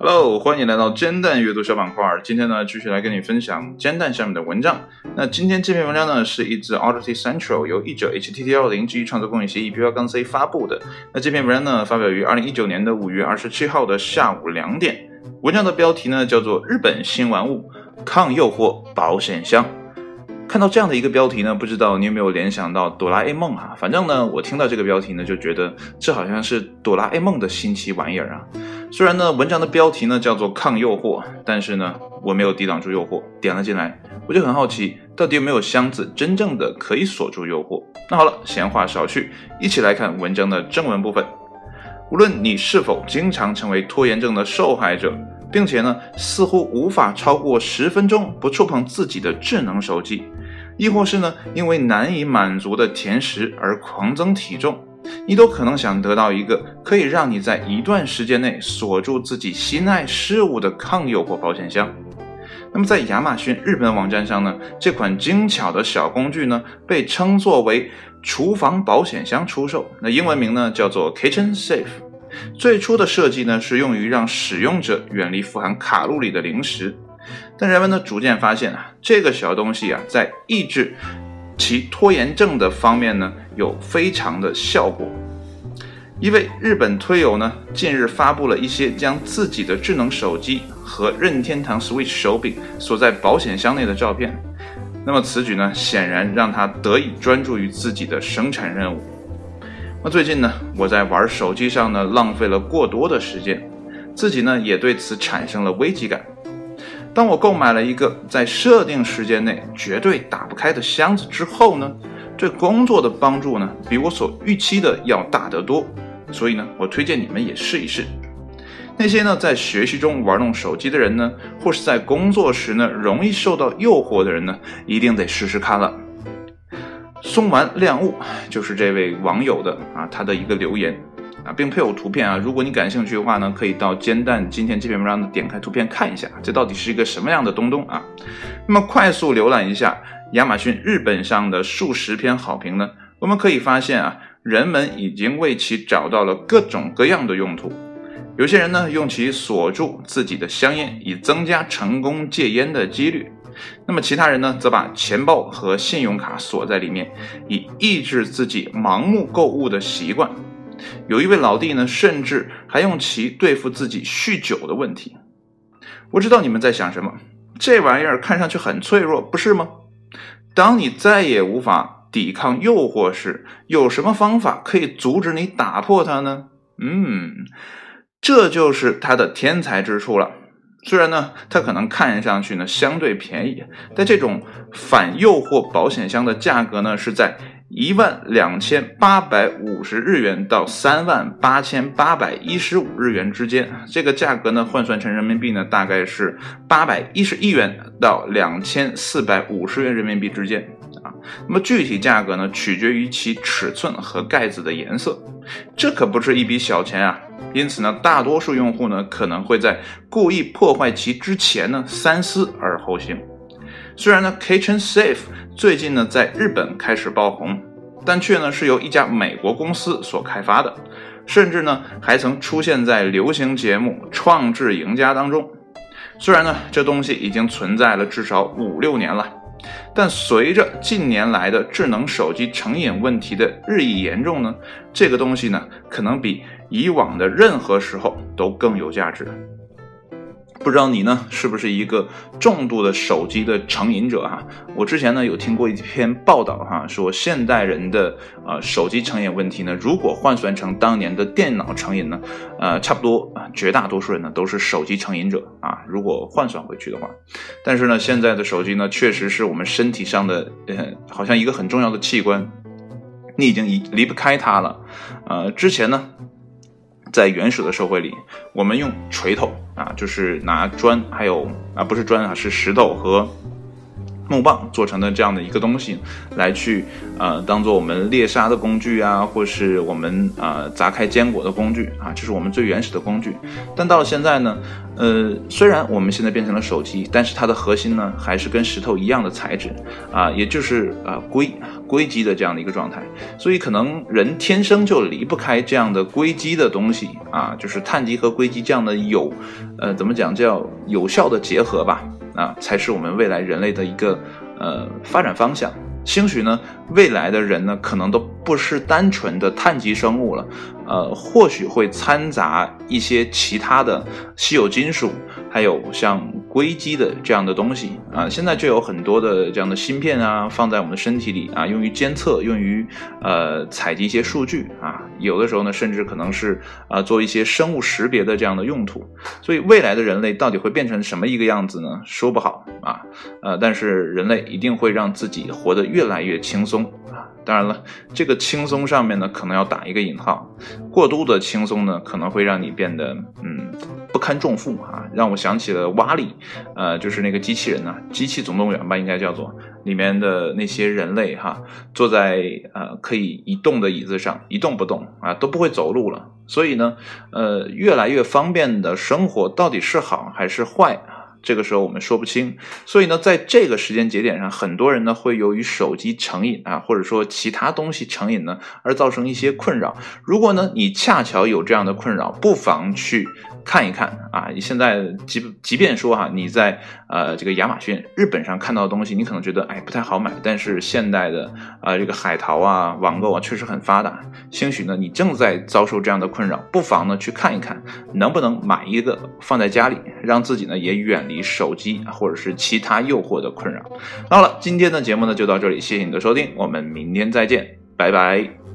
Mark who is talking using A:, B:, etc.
A: Hello，欢迎来到煎蛋阅读小板块。今天呢，继续来跟你分享煎蛋下面的文章。那今天这篇文章呢，是一自 Audacity Central 由译者 HTTL 零基于创作公益协议 P 杠 C 发布的。那这篇文章呢，发表于二零一九年的五月二十七号的下午两点。文章的标题呢，叫做《日本新玩物抗诱惑保险箱》。看到这样的一个标题呢，不知道你有没有联想到哆啦 A 梦啊？反正呢，我听到这个标题呢，就觉得这好像是哆啦 A 梦的新奇玩意儿啊。虽然呢，文章的标题呢叫做抗诱惑，但是呢，我没有抵挡住诱惑，点了进来。我就很好奇，到底有没有箱子真正的可以锁住诱惑？那好了，闲话少叙，一起来看文章的正文部分。无论你是否经常成为拖延症的受害者，并且呢，似乎无法超过十分钟不触碰自己的智能手机。亦或是呢，因为难以满足的甜食而狂增体重，你都可能想得到一个可以让你在一段时间内锁住自己心爱事物的抗诱惑保险箱。那么在亚马逊日本网站上呢，这款精巧的小工具呢，被称作为厨房保险箱出售。那英文名呢叫做 Kitchen Safe。最初的设计呢是用于让使用者远离富含卡路里的零食。但人们呢逐渐发现啊，这个小东西啊，在抑制其拖延症的方面呢，有非常的效果。一位日本推友呢，近日发布了一些将自己的智能手机和任天堂 Switch 手柄锁在保险箱内的照片。那么此举呢，显然让他得以专注于自己的生产任务。那最近呢，我在玩手机上呢，浪费了过多的时间，自己呢，也对此产生了危机感。当我购买了一个在设定时间内绝对打不开的箱子之后呢，对工作的帮助呢，比我所预期的要大得多。所以呢，我推荐你们也试一试。那些呢在学习中玩弄手机的人呢，或是在工作时呢容易受到诱惑的人呢，一定得试试看了。松丸亮悟就是这位网友的啊，他的一个留言。并配有图片啊！如果你感兴趣的话呢，可以到煎蛋今天这篇文章的点开图片看一下，这到底是一个什么样的东东啊？那么快速浏览一下亚马逊日本上的数十篇好评呢，我们可以发现啊，人们已经为其找到了各种各样的用途。有些人呢用其锁住自己的香烟，以增加成功戒烟的几率；那么其他人呢则把钱包和信用卡锁在里面，以抑制自己盲目购物的习惯。有一位老弟呢，甚至还用其对付自己酗酒的问题。我知道你们在想什么，这玩意儿看上去很脆弱，不是吗？当你再也无法抵抗诱惑时，有什么方法可以阻止你打破它呢？嗯，这就是它的天才之处了。虽然呢，它可能看上去呢相对便宜，但这种反诱惑保险箱的价格呢是在。一万两千八百五十日元到三万八千八百一十五日元之间，这个价格呢换算成人民币呢大概是八百一十一元到两千四百五十元人民币之间啊。那么具体价格呢取决于其尺寸和盖子的颜色，这可不是一笔小钱啊。因此呢，大多数用户呢可能会在故意破坏其之前呢三思而后行。虽然呢，Kitchen Safe 最近呢在日本开始爆红，但却呢是由一家美国公司所开发的，甚至呢还曾出现在流行节目《创智赢家》当中。虽然呢这东西已经存在了至少五六年了，但随着近年来的智能手机成瘾问题的日益严重呢，这个东西呢可能比以往的任何时候都更有价值。不知道你呢是不是一个重度的手机的成瘾者哈？我之前呢有听过一篇报道哈，说现代人的呃手机成瘾问题呢，如果换算成当年的电脑成瘾呢，呃差不多啊，绝大多数人呢都是手机成瘾者啊。如果换算回去的话，但是呢现在的手机呢确实是我们身体上的呃好像一个很重要的器官，你已经离离不开它了。呃之前呢。在原始的社会里，我们用锤头啊，就是拿砖，还有啊，不是砖啊，是石头和木棒做成的这样的一个东西，来去呃，当做我们猎杀的工具啊，或是我们啊砸开坚果的工具啊，这是我们最原始的工具。但到了现在呢，呃，虽然我们现在变成了手机，但是它的核心呢，还是跟石头一样的材质啊，也就是啊硅硅基的这样的一个状态，所以可能人天生就离不开这样的硅基的东西啊，就是碳基和硅基这样的有，呃，怎么讲叫有效的结合吧，啊，才是我们未来人类的一个呃发展方向。兴许呢，未来的人呢，可能都不是单纯的碳基生物了，呃，或许会掺杂一些其他的稀有金属，还有像。硅基的这样的东西啊，现在就有很多的这样的芯片啊，放在我们的身体里啊，用于监测，用于呃采集一些数据啊，有的时候呢，甚至可能是啊做一些生物识别的这样的用途。所以未来的人类到底会变成什么一个样子呢？说不好啊，呃，但是人类一定会让自己活得越来越轻松啊。当然了，这个轻松上面呢，可能要打一个引号，过度的轻松呢，可能会让你变得嗯。不堪重负啊，让我想起了瓦力，呃，就是那个机器人呢，《机器总动员》吧，应该叫做里面的那些人类哈，坐在呃可以移动的椅子上一动不动啊，都不会走路了。所以呢，呃，越来越方便的生活到底是好还是坏？这个时候我们说不清，所以呢，在这个时间节点上，很多人呢会由于手机成瘾啊，或者说其他东西成瘾呢，而造成一些困扰。如果呢你恰巧有这样的困扰，不妨去看一看啊。你现在即即便说哈，你在呃这个亚马逊、日本上看到的东西，你可能觉得哎不太好买，但是现代的啊这个海淘啊、网购啊确实很发达。兴许呢你正在遭受这样的困扰，不妨呢去看一看，能不能买一个放在家里，让自己呢也远。离手机或者是其他诱惑的困扰。好了，今天的节目呢就到这里，谢谢你的收听，我们明天再见，拜拜。